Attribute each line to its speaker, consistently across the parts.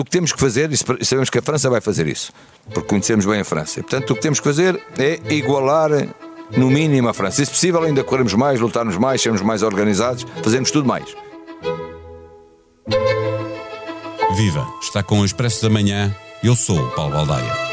Speaker 1: o que temos que fazer, e sabemos que a França vai fazer isso, porque conhecemos bem a França. E, portanto, o que temos que fazer é igualar no mínimo a França. Se possível, ainda corremos mais, lutarmos mais, sermos mais organizados, fazemos tudo mais.
Speaker 2: Viva! Está com o Expresso da Manhã. Eu sou o Paulo Baldaia.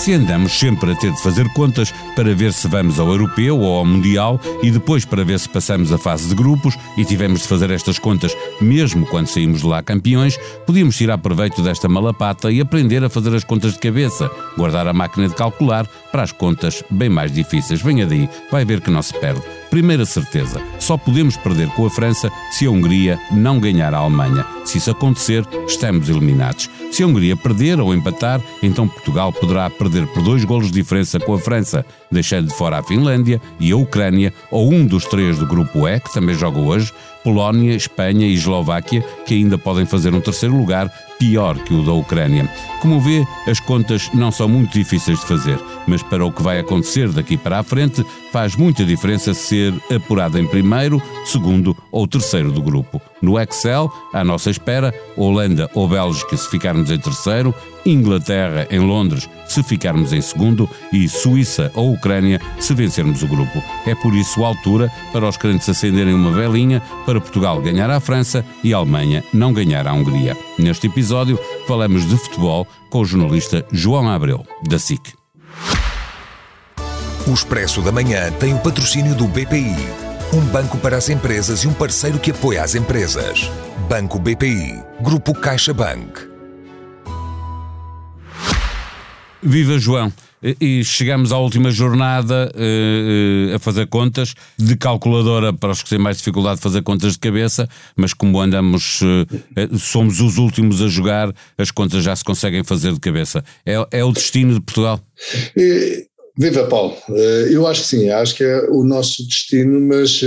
Speaker 2: Se andamos sempre a ter de fazer contas para ver se vamos ao europeu ou ao mundial e depois para ver se passamos a fase de grupos e tivemos de fazer estas contas mesmo quando saímos de lá campeões, podíamos tirar proveito desta malapata e aprender a fazer as contas de cabeça, guardar a máquina de calcular para as contas bem mais difíceis. Venha daí, vai ver que não se perde. Primeira certeza, só podemos perder com a França se a Hungria não ganhar a Alemanha. Se isso acontecer, estamos eliminados. Se a Hungria perder ou empatar, então Portugal poderá perder por dois golos de diferença com a França, deixando de fora a Finlândia e a Ucrânia, ou um dos três do grupo E, que também joga hoje, Polónia, Espanha e Eslováquia, que ainda podem fazer um terceiro lugar pior que o da Ucrânia. Como vê, as contas não são muito difíceis de fazer, mas para o que vai acontecer daqui para a frente, faz muita diferença ser apurado em primeiro, segundo ou terceiro do grupo. No Excel, à nossa espera, Holanda ou Bélgica se ficarmos em terceiro, Inglaterra em Londres se ficarmos em segundo e Suíça ou Ucrânia se vencermos o grupo. É por isso a altura para os crentes acenderem uma velinha para Portugal ganhar à França e a Alemanha não ganhar à Hungria. Neste episódio falamos de futebol com o jornalista João Abreu, da SIC.
Speaker 3: O Expresso da Manhã tem o patrocínio do BPI, um banco para as empresas e um parceiro que apoia as empresas. Banco BPI, Grupo CaixaBank.
Speaker 2: Viva João! E chegamos à última jornada uh, uh, a fazer contas de calculadora para os que têm mais dificuldade de fazer contas de cabeça, mas como andamos, uh, somos os últimos a jogar, as contas já se conseguem fazer de cabeça. É, é o destino de Portugal?
Speaker 4: Viva Paulo, eu acho que sim, acho que é o nosso destino, mas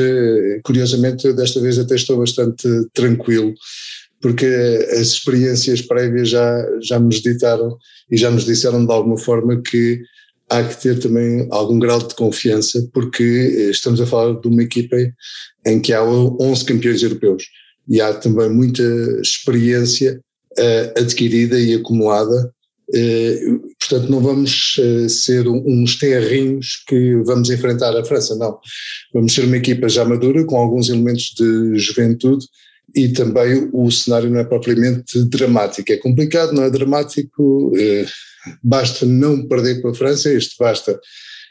Speaker 4: curiosamente desta vez até estou bastante tranquilo porque as experiências prévias já, já nos ditaram e já nos disseram de alguma forma que há que ter também algum grau de confiança, porque estamos a falar de uma equipa em que há 11 campeões europeus e há também muita experiência adquirida e acumulada. Portanto, não vamos uh, ser uns terrinhos que vamos enfrentar a França, não. Vamos ser uma equipa já madura, com alguns elementos de juventude, e também o cenário não é propriamente dramático. É complicado, não é dramático, eh, basta não perder com a França, este basta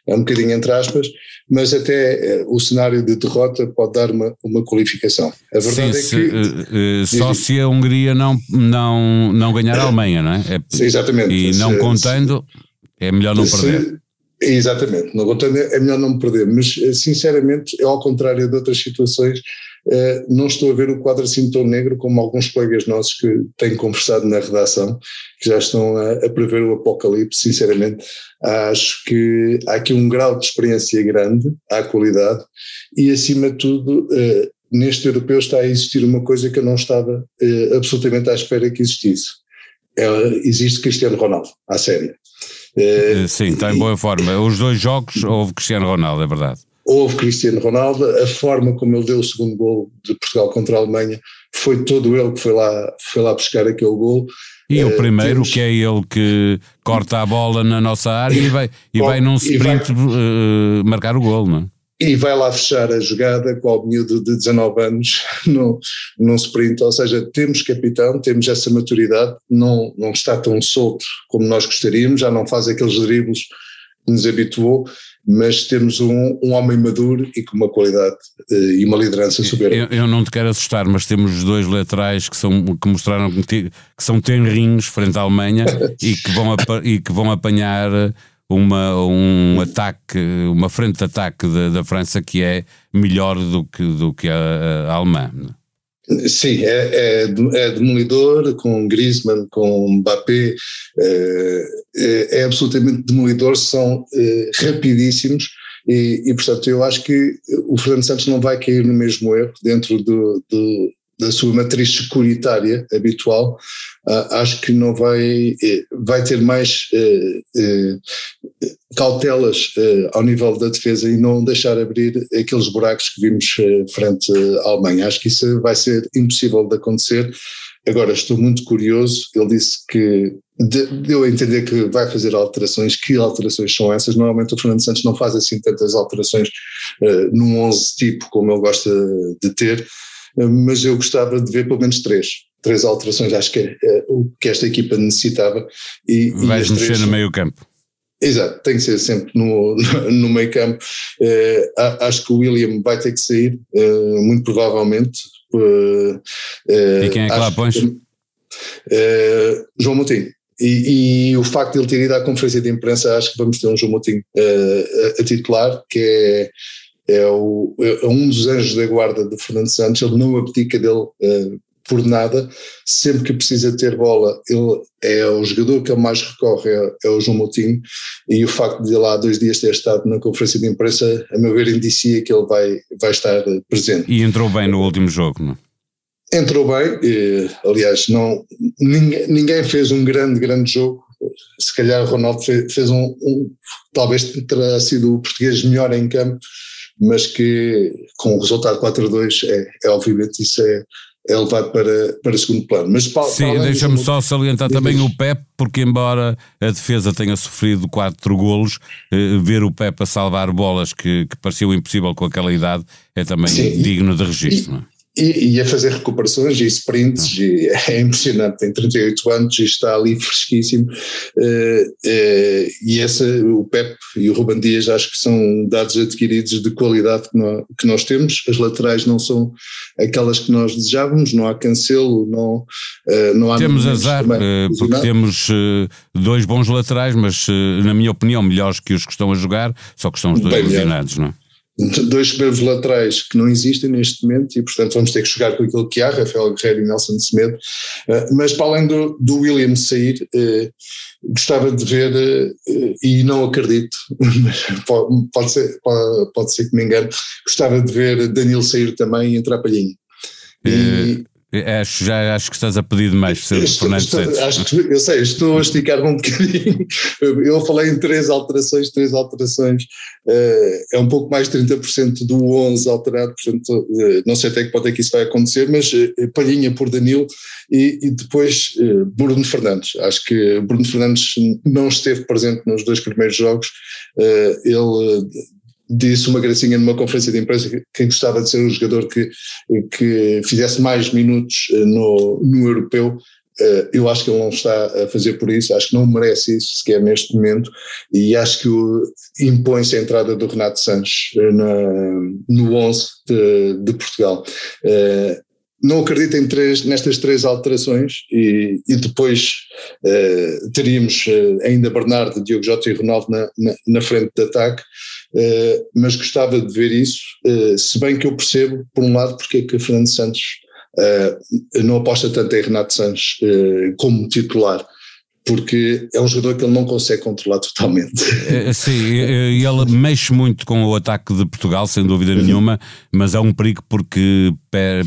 Speaker 4: é um bocadinho entre aspas, mas até eh, o cenário de derrota pode dar uma, uma qualificação.
Speaker 2: A verdade Sim, é que. Uh, uh, só se a Hungria não, não, não ganhar a Alemanha, não é? é
Speaker 4: Sim, exatamente.
Speaker 2: E não se, contando, é melhor não se, perder.
Speaker 4: Exatamente, não contando é melhor não perder, mas sinceramente, ao contrário de outras situações, eh, não estou a ver o quadro assim tão negro como alguns colegas nossos que têm conversado na redação, que já estão a, a prever o apocalipse, sinceramente. Acho que há aqui um grau de experiência grande, há qualidade, e acima de tudo, eh, neste europeu está a existir uma coisa que eu não estava eh, absolutamente à espera que existisse. É, existe Cristiano Ronaldo, à série.
Speaker 2: Sim, está em boa forma. Os dois jogos houve Cristiano Ronaldo, é verdade
Speaker 4: houve Cristiano Ronaldo, a forma como ele deu o segundo gol de Portugal contra a Alemanha foi todo ele que foi lá, foi lá buscar aquele gol.
Speaker 2: E uh, o primeiro, temos... que é ele que corta a bola na nossa área e vai, e vai num sprint vai... Uh, marcar o gol, não é?
Speaker 4: E vai lá fechar a jogada com o miúdo de 19 anos no, num sprint, ou seja, temos capitão, temos essa maturidade, não, não está tão solto como nós gostaríamos, já não faz aqueles dribles que nos habituou, mas temos um, um homem maduro e com uma qualidade uh, e uma liderança soberba.
Speaker 2: Eu, eu, não te quero assustar, mas temos dois laterais que, são, que mostraram que, que são tenrinhos frente à Alemanha e, que vão, e que vão apanhar uma, um ataque, uma frente de ataque da, da França que é melhor do que, do que a, a alemã.
Speaker 4: Sim, é, é, é, demolidor, com Griezmann, com Mbappé, é, é, é absolutamente demolidor, são é, rapidíssimos e, e, portanto, eu acho que o Fernando Santos não vai cair no mesmo erro dentro do, do, da sua matriz securitária habitual, uh, acho que não vai, eh, vai ter mais uh, cautelas ao nível da defesa e não deixar abrir aqueles buracos que vimos frente à Alemanha. Acho que isso vai ser impossível de acontecer. Agora, estou muito curioso. Ele disse que deu a entender que vai fazer alterações. Que alterações são essas? Normalmente o Fernando Santos não faz assim tantas alterações uh, num 11 tipo como ele gosta de ter mas eu gostava de ver pelo menos três. Três alterações, acho que é, é o que esta equipa necessitava. E,
Speaker 2: Vais e mexer três, no meio campo.
Speaker 4: Exato, tem que ser sempre no, no meio campo. Uh, acho que o William vai ter que sair, uh, muito provavelmente.
Speaker 2: E quem é que lá pões?
Speaker 4: João Moutinho. E, e, o facto de ele ter ido à conferência de imprensa, acho que vamos ter um João Moutinho a, a titular, que é é, o, é um dos anjos da guarda de Fernando Santos, ele não abdica dele uh, por nada, sempre que precisa ter bola, ele é o jogador que ele mais recorre, é, é o João Moutinho, e o facto de ele há dois dias ter estado na conferência de imprensa, a meu ver, indicia que ele vai, vai estar presente.
Speaker 2: E entrou bem no último jogo, não?
Speaker 4: Entrou bem, e, aliás, não, ninguém, ninguém fez um grande, grande jogo, se calhar o Ronaldo fez, fez um, um, talvez terá sido o português melhor em campo, mas que com o resultado 4-2 é, é obviamente isso é, é levado para, para segundo plano. Mas
Speaker 2: para, Sim, deixa-me só salientar também o Pep, porque embora a defesa tenha sofrido quatro golos, eh, ver o Pep a salvar bolas que, que pareciam impossível com aquela idade é também Sim, digno de registro.
Speaker 4: E, e, e, a fazer recuperações e sprints, ah. e é impressionante, tem 38 anos e está ali fresquíssimo. Uh, uh, e essa, o Pep e o Ruben Dias acho que são dados adquiridos de qualidade que nós, que nós temos. As laterais não são aquelas que nós desejávamos, não há cancelo, não, uh, não há.
Speaker 2: Temos azar, porque temos dois bons laterais, mas na minha opinião, melhores que os que estão a jogar, só que são os dois lesionados, não é?
Speaker 4: Dois primeiros laterais que não existem neste momento e portanto vamos ter que jogar com aquilo que há, Rafael Guerreiro e Nelson Semedo, eh, mas para além do, do William sair, eh, gostava de ver, eh, e não acredito, pode, pode, ser, pode, pode ser que me engane, gostava de ver Danilo sair também e entrar Palhinho.
Speaker 2: E, Acho, já acho que estás a pedir demais Fernando estou,
Speaker 4: acho que, Eu sei, estou a esticar um bocadinho. Eu falei em três alterações, três alterações. Uh, é um pouco mais de 30% do 11 alterado, portanto, uh, não sei até que pode é que isso vai acontecer, mas uh, Palhinha por Danilo e, e depois Bruno Fernandes. Acho que Bruno Fernandes não esteve presente nos dois primeiros jogos. ele disse uma gracinha numa conferência de imprensa que, gostava de ser um jogador que, que fizesse mais minutos eh, no, no europeu. Uh, eu acho que ele não está a fazer por isso, acho que não merece isso sequer neste momento e acho que impõe-se a entrada do Renato Sanches uh, na, no 11 de, de Portugal. Não acredito em três, nestas três alterações e, e depois teríamos ainda Bernardo, Diogo Jota e Ronaldo na, na, na frente de ataque uh, mas gostava de ver isso, uh, se bem que eu percebo, por um lado, porque é que Fernando Santos uh, não aposta tanto em Renato Santos como titular porque é um jogador que ele não consegue controlar totalmente.
Speaker 2: É, sim, ele mexe muito com o ataque de Portugal, sem dúvida nenhuma, mas é um perigo porque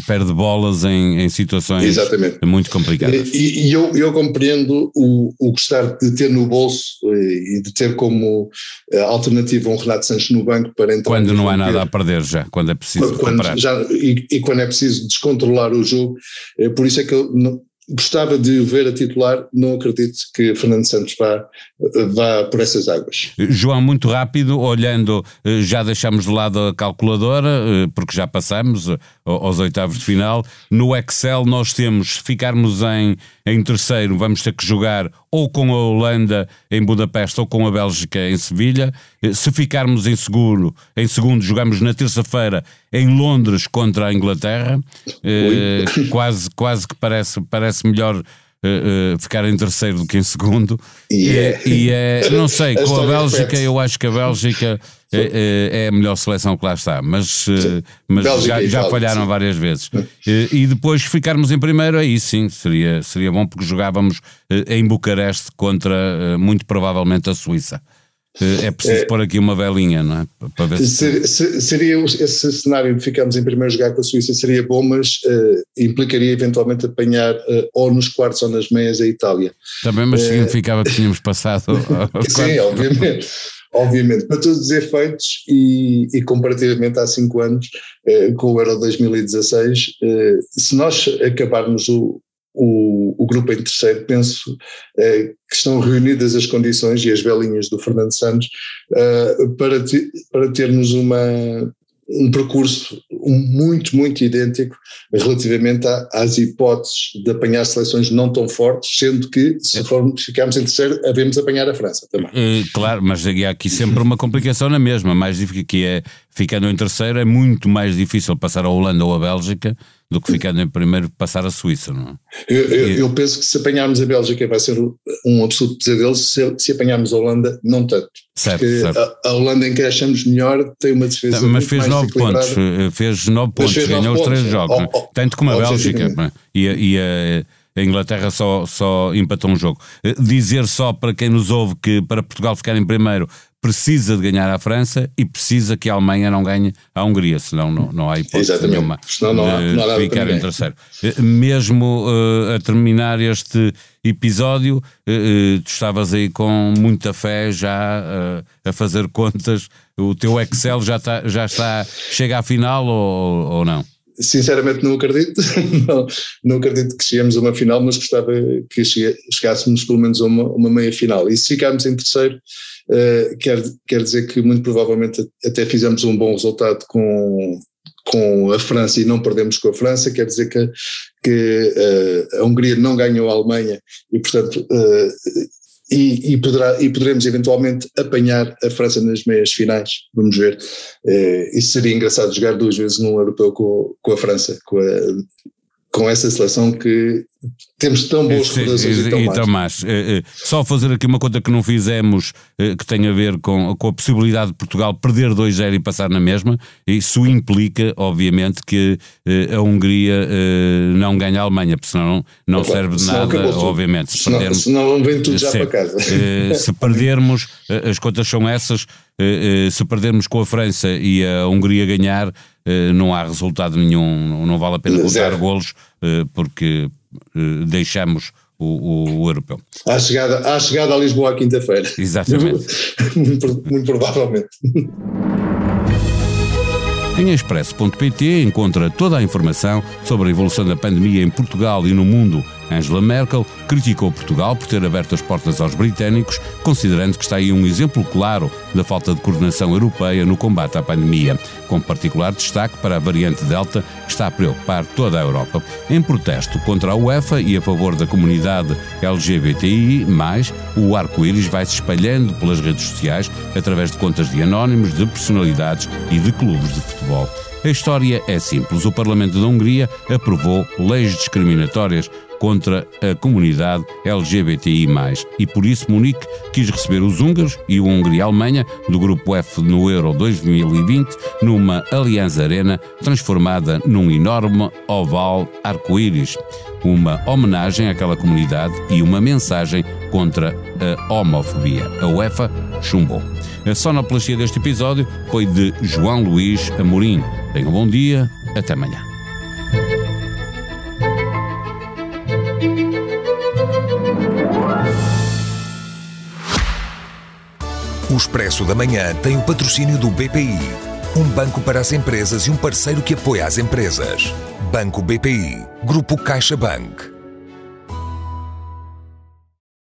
Speaker 2: perde bolas em, em situações Exatamente. muito complicadas.
Speaker 4: E, e eu, eu, compreendo o, o, gostar de ter no bolso e de ter como eh, alternativa um Renato Sanches no banco para entrar.
Speaker 2: Quando não há nada a perder já, quando é preciso
Speaker 4: quando, já, e, e, quando é preciso descontrolar o jogo, eh, por isso é que eu gostava de o ver a titular, não acredito que Fernando Santos vá, vá por essas águas.
Speaker 2: João, muito rápido, olhando, eh, já deixamos de lado a calculadora, eh, porque já passamos eh, aos oitavos de final. No Excel nós temos, se ficarmos em, em terceiro, vamos ter que jogar ou com a Holanda em Budapeste ou com a Bélgica em Sevilha. Se ficarmos em segundo, em segundo jogamos na terça-feira em Londres contra a Inglaterra. Eh, quase, quase que parece, parece melhor uh, ficar em terceiro do que em segundo. Yeah. E, e é, não sei, com a Bélgica, eu acho que a Bélgica é, é, a melhor seleção que lá está, mas, mas já, já falharam várias vezes. E depois ficarmos em primeiro, aí sim, seria, seria bom porque jogávamos em Bucareste contra, muito provavelmente, a Suíça. É preciso é, pôr aqui uma velinha, não é?
Speaker 4: Para ver se... Seria esse cenário de ficarmos em primeiro lugar com a Suíça seria bom, mas uh, implicaria eventualmente apanhar uh, ou nos quartos ou nas meias a Itália.
Speaker 2: Também, mas significava que tínhamos passado.
Speaker 4: Sim, obviamente. Obviamente, para todos os efeitos e, e comparativamente há cinco anos, com o Euro 2016, se nós acabarmos o, o, o grupo em terceiro, penso eh, que estão reunidas as condições e as velinhas do Fernando Santos eh, para, te, para termos uma, um percurso muito, muito idêntico relativamente a, às hipóteses de apanhar seleções não tão fortes, sendo que se formos, ficarmos em terceiro, havemos apanhar a França também.
Speaker 2: Uh, claro, mas há aqui sempre uma complicação na mesma, mais difícil que é, ficando em terceiro, é muito mais difícil passar a Holanda ou a Bélgica do que ficando em primeiro passar a Suíça, não é?
Speaker 4: Eu, eu, eu, penso que se apanharmos a Bélgica vai ser um absoluto pesadelo, se, se apanharmos a Holanda, não tanto.
Speaker 2: Certo, porque certo.
Speaker 4: A, a, Holanda em que achamos melhor tem uma defesa tá,
Speaker 2: Mas fez nove pontos, fez nove pontos, fez ganhou os três jogos, oh, oh, tanto como a Bélgica é? e, a, e a, a Inglaterra só, só empatou um jogo. Eh, dizer só para quem nos ouve que para Portugal ficar em primeiro precisa de ganhar a França e precisa que a Alemanha não ganhe a Hungria, senão não, não há hipótese Exatamente. nenhuma
Speaker 4: senão não há, não há
Speaker 2: de ficar em terceiro. Eh, mesmo uh, a terminar este episódio, uh, tu estavas aí com muita fé já uh, a fazer contas, o teu Excel já está, já está chega à final ou, ou não?
Speaker 4: Sinceramente não acredito, não, não acredito que cheguemos a uma final, mas gostava que chegássemos pelo menos a uma, uma meia final. E se ficarmos em terceiro, uh, quer, quer dizer que muito provavelmente até fizemos um bom resultado com, com a França e não perdemos com a França, quer dizer que, que uh, a Hungria não ganhou a Alemanha e, portanto, uh, e, e, poderá, e poderemos eventualmente apanhar a França nas meias finais, vamos ver. Uh, isso seria engraçado jogar duas vezes num europeu com, com a França, com a, com essa seleção que temos tão boas recordações e, e tão
Speaker 2: mais. Eh, eh, só fazer aqui uma conta que não fizemos, eh, que tem a ver com, com a possibilidade de Portugal perder 2-0 e passar na mesma. Isso implica, obviamente, que a Hungria não ganha a Alemanha, porque senão não, serve de nada, obviamente.
Speaker 4: Se senão, perdermos, senão vem tudo já para casa.
Speaker 2: Se perdermos, as contas são essas, se perdermos com a França e a Hungria ganhar, não há resultado nenhum, não vale a pena contar golos, porque deixamos o, o, o, europeu.
Speaker 4: À chegada, à chegada a Lisboa à quinta-feira.
Speaker 2: Exatamente.
Speaker 4: muito, muito provavelmente.
Speaker 2: Em expresso.pt encontra toda a informação sobre a evolução da pandemia em Portugal e no mundo Angela Merkel criticou Portugal por ter aberto as portas aos britânicos, considerando que está aí um exemplo claro da falta de coordenação europeia no combate à pandemia, com particular destaque para a variante Delta, que está a preocupar toda a Europa. Em protesto contra a UEFA e a favor da comunidade LGBTI, o arco-íris vai se espalhando pelas redes sociais através de contas de anónimos, de personalidades e de clubes de futebol. A história é simples. O Parlamento da Hungria aprovou leis discriminatórias contra a comunidade LGBTI+. E por isso Munique quis receber os húngaros e o Hungria-Alemanha do Grupo F no Euro 2020 numa Aliança Arena transformada num enorme oval arco-íris. Uma homenagem àquela comunidade e uma mensagem contra a homofobia. A UEFA chumbou. A sonoplastia deste episódio foi de João Luís Amorim. Tenham um bom dia, até amanhã.
Speaker 3: O Expresso da Manhã tem o patrocínio do BPI, um banco para as empresas e um parceiro que apoia as empresas. Banco BPI, Grupo CaixaBank.